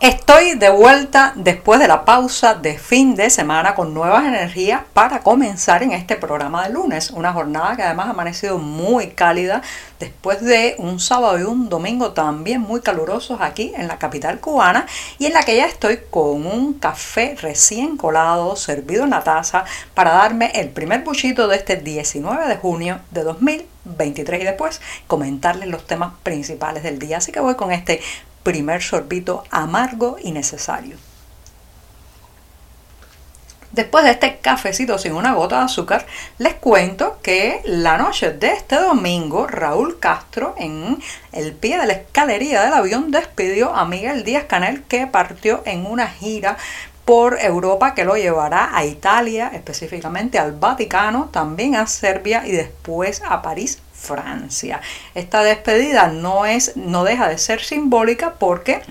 Estoy de vuelta después de la pausa de fin de semana con nuevas energías para comenzar en este programa de lunes. Una jornada que además ha amanecido muy cálida después de un sábado y un domingo también muy calurosos aquí en la capital cubana y en la que ya estoy con un café recién colado servido en la taza para darme el primer buchito de este 19 de junio de 2023 y después comentarles los temas principales del día. Así que voy con este primer sorbito amargo y necesario. Después de este cafecito sin una gota de azúcar, les cuento que la noche de este domingo, Raúl Castro, en el pie de la escalería del avión, despidió a Miguel Díaz Canel, que partió en una gira por Europa que lo llevará a Italia, específicamente al Vaticano, también a Serbia y después a París, Francia. Esta despedida no es no deja de ser simbólica porque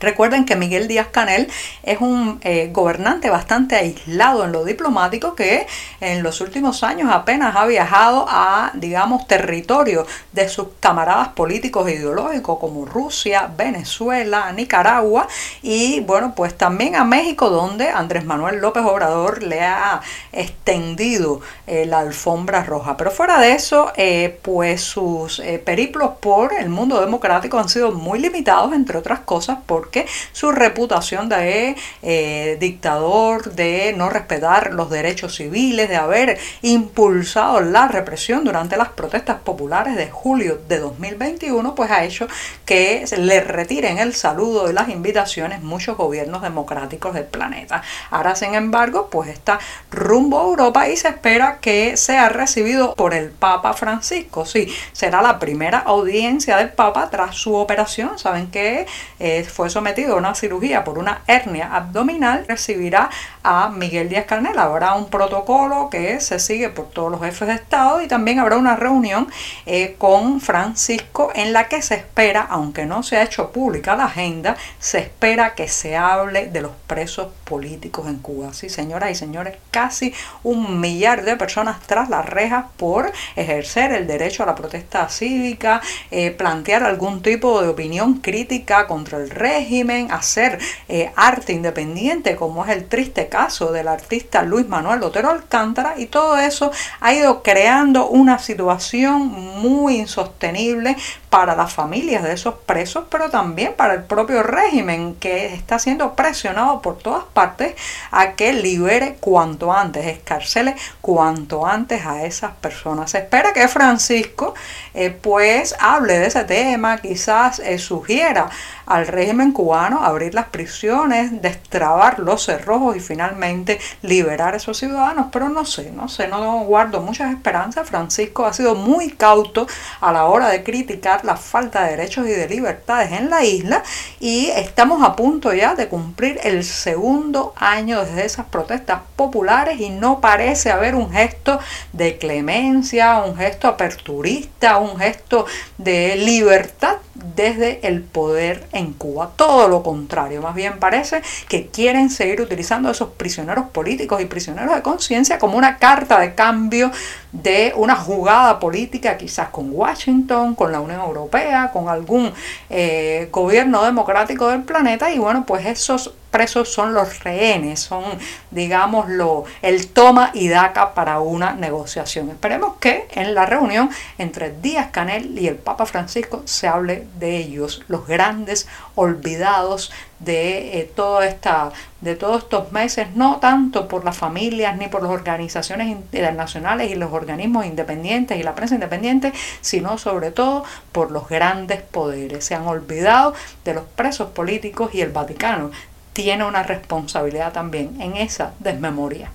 Recuerden que Miguel Díaz Canel es un eh, gobernante bastante aislado en lo diplomático que en los últimos años apenas ha viajado a, digamos, territorio de sus camaradas políticos e ideológicos como Rusia, Venezuela, Nicaragua y, bueno, pues también a México donde Andrés Manuel López Obrador le ha extendido eh, la alfombra roja. Pero fuera de eso, eh, pues sus periplos por el mundo democrático han sido muy limitados, entre otras cosas, por porque su reputación de eh, dictador, de no respetar los derechos civiles, de haber impulsado la represión durante las protestas populares de julio de 2021, pues ha hecho que le retiren el saludo y las invitaciones muchos gobiernos democráticos del planeta. Ahora, sin embargo, pues está rumbo a Europa y se espera que sea recibido por el Papa Francisco. Sí, será la primera audiencia del Papa tras su operación. Saben que eh, fue sometido a una cirugía por una hernia abdominal, recibirá a Miguel Díaz Canel. Habrá un protocolo que se sigue por todos los jefes de Estado y también habrá una reunión eh, con Francisco en la que se espera, aunque no se ha hecho pública la agenda, se espera que se hable de los presos políticos en Cuba. Sí, señoras y señores, casi un millar de personas tras las rejas por ejercer el derecho a la protesta cívica, eh, plantear algún tipo de opinión crítica contra el régimen hacer eh, arte independiente, como es el triste caso del artista Luis Manuel Otero Alcántara, y todo eso ha ido creando una situación muy insostenible para las familias de esos presos, pero también para el propio régimen que está siendo presionado por todas partes a que libere cuanto antes, escarcele cuanto antes a esas personas. Se espera que Francisco eh, pues hable de ese tema, quizás eh, sugiera al régimen cubano abrir las prisiones, destrabar los cerrojos y finalmente liberar a esos ciudadanos, pero no sé, no sé, no guardo muchas esperanzas. Francisco ha sido muy cauto a la hora de criticar la falta de derechos y de libertades en la isla y estamos a punto ya de cumplir el segundo año desde esas protestas populares y no parece haber un gesto de clemencia, un gesto aperturista, un gesto de libertad desde el poder en Cuba. Todo lo contrario, más bien parece que quieren seguir utilizando a esos prisioneros políticos y prisioneros de conciencia como una carta de cambio de una jugada política quizás con Washington, con la Unión Europea, con algún eh, gobierno democrático del planeta y bueno, pues esos presos son los rehenes, son, digamos, lo, el toma y daca para una negociación. Esperemos que en la reunión entre Díaz Canel y el Papa Francisco se hable de ellos, los grandes olvidados de, eh, toda esta, de todos estos meses, no tanto por las familias ni por las organizaciones internacionales y los organismos independientes y la prensa independiente, sino sobre todo por los grandes poderes. Se han olvidado de los presos políticos y el Vaticano tiene una responsabilidad también en esa desmemoria.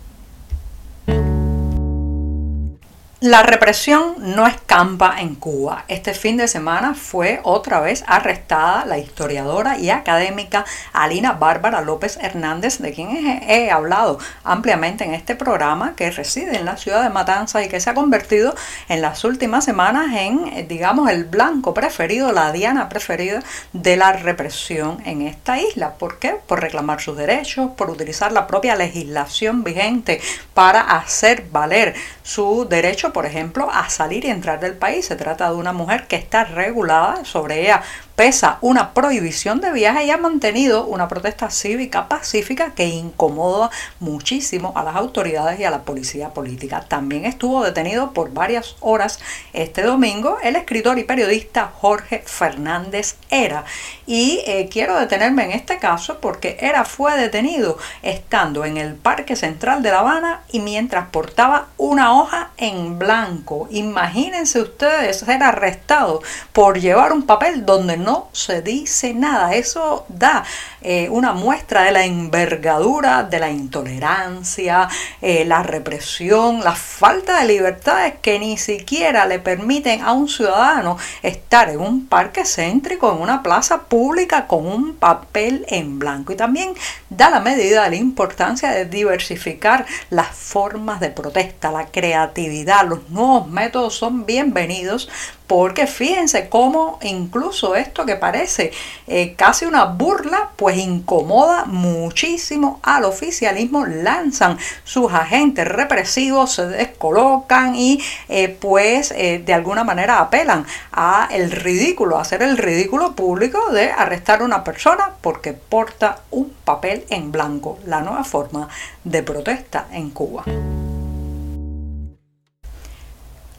La represión no escampa en Cuba. Este fin de semana fue otra vez arrestada la historiadora y académica Alina Bárbara López Hernández, de quien he, hablado ampliamente en este programa, que reside en la ciudad de Matanzas y que se ha convertido en las últimas semanas en, eh, digamos, el blanco preferido, la diana preferida de la represión en esta isla. ¿Por qué? Por reclamar sus derechos, por utilizar la propia legislación vigente para hacer valer su derecho por ejemplo, a salir y entrar del país. Se trata de una mujer que está regulada, sobre ella pesa una prohibición de viaje y ha mantenido una protesta cívica pacífica que incomoda muchísimo a las autoridades y a la policía política. También estuvo detenido por varias horas este domingo el escritor y periodista Jorge Fernández Era. Y eh, quiero detenerme en este caso porque Era fue detenido estando en el Parque Central de La Habana y mientras portaba una hoja en blanco. Imagínense ustedes ser arrestado por llevar un papel donde no se dice nada. Eso da eh, una muestra de la envergadura de la intolerancia, eh, la represión, la falta de libertades que ni siquiera le permiten a un ciudadano estar en un parque céntrico, en una plaza pública con un papel en blanco. Y también da la medida de la importancia de diversificar las formas de protesta, la creatividad, los nuevos métodos son bienvenidos porque fíjense cómo incluso esto que parece eh, casi una burla, pues incomoda muchísimo al oficialismo. Lanzan sus agentes represivos, se descolocan y eh, pues eh, de alguna manera apelan a el ridículo, a hacer el ridículo público de arrestar a una persona porque porta un papel en blanco. La nueva forma de protesta en Cuba.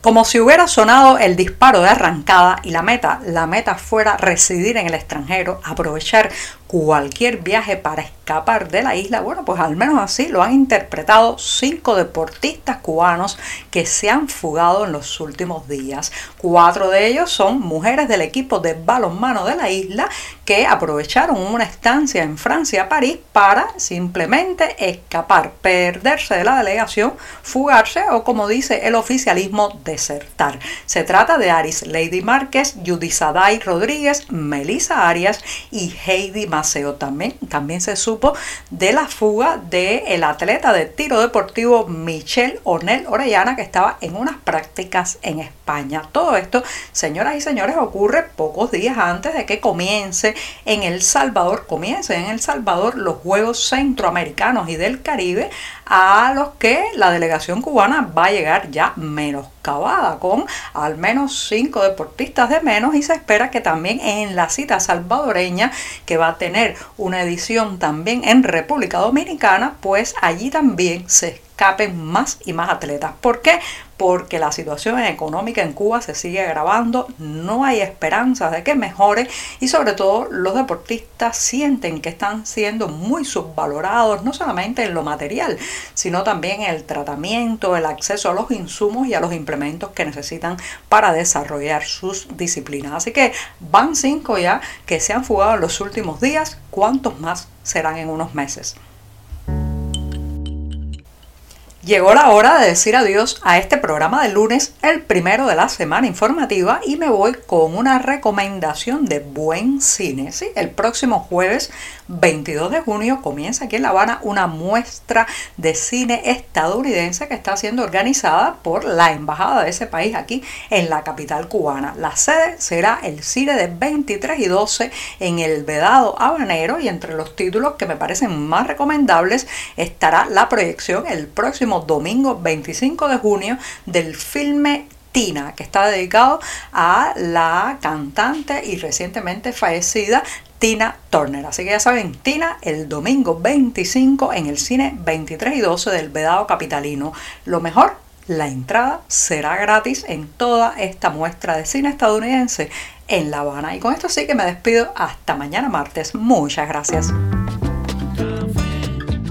Como si hubiera sonado el disparo de arrancada y la meta, la meta fuera residir en el extranjero, aprovechar cualquier viaje para escapar de la isla, bueno, pues al menos así lo han interpretado cinco deportistas cubanos que se han fugado en los últimos días. Cuatro de ellos son mujeres del equipo de balonmano de la isla que aprovecharon una estancia en Francia, París, para simplemente escapar, perderse de la delegación, fugarse o como dice el oficialismo, desertar. Se trata de Aris Lady Márquez, Yudisaday Rodríguez, Melissa Arias y Heidi también, también se supo de la fuga del atleta de tiro deportivo Michel Ornel Orellana que estaba en unas prácticas en España. Todo esto, señoras y señores, ocurre pocos días antes de que comience en El Salvador, comience en El Salvador los Juegos Centroamericanos y del Caribe a los que la delegación cubana va a llegar ya menoscabada, con al menos cinco deportistas de menos y se espera que también en la cita salvadoreña, que va a tener una edición también en República Dominicana, pues allí también se escapen más y más atletas. ¿Por qué? Porque la situación económica en Cuba se sigue agravando, no hay esperanzas de que mejore y sobre todo los deportistas sienten que están siendo muy subvalorados, no solamente en lo material, sino también en el tratamiento, el acceso a los insumos y a los implementos que necesitan para desarrollar sus disciplinas. Así que van cinco ya que se han fugado en los últimos días, ¿cuántos más serán en unos meses? Llegó la hora de decir adiós a este programa de lunes, el primero de la semana informativa, y me voy con una recomendación de buen cine. ¿sí? El próximo jueves 22 de junio comienza aquí en La Habana una muestra de cine estadounidense que está siendo organizada por la embajada de ese país aquí en la capital cubana. La sede será el cine de 23 y 12 en el Vedado Habanero y entre los títulos que me parecen más recomendables estará la proyección el domingo 25 de junio del filme Tina, que está dedicado a la cantante y recientemente fallecida Tina Turner. Así que ya saben, Tina el domingo 25 en el cine 23 y 12 del Vedado Capitalino. Lo mejor, la entrada será gratis en toda esta muestra de cine estadounidense en La Habana. Y con esto sí que me despido hasta mañana martes. Muchas gracias.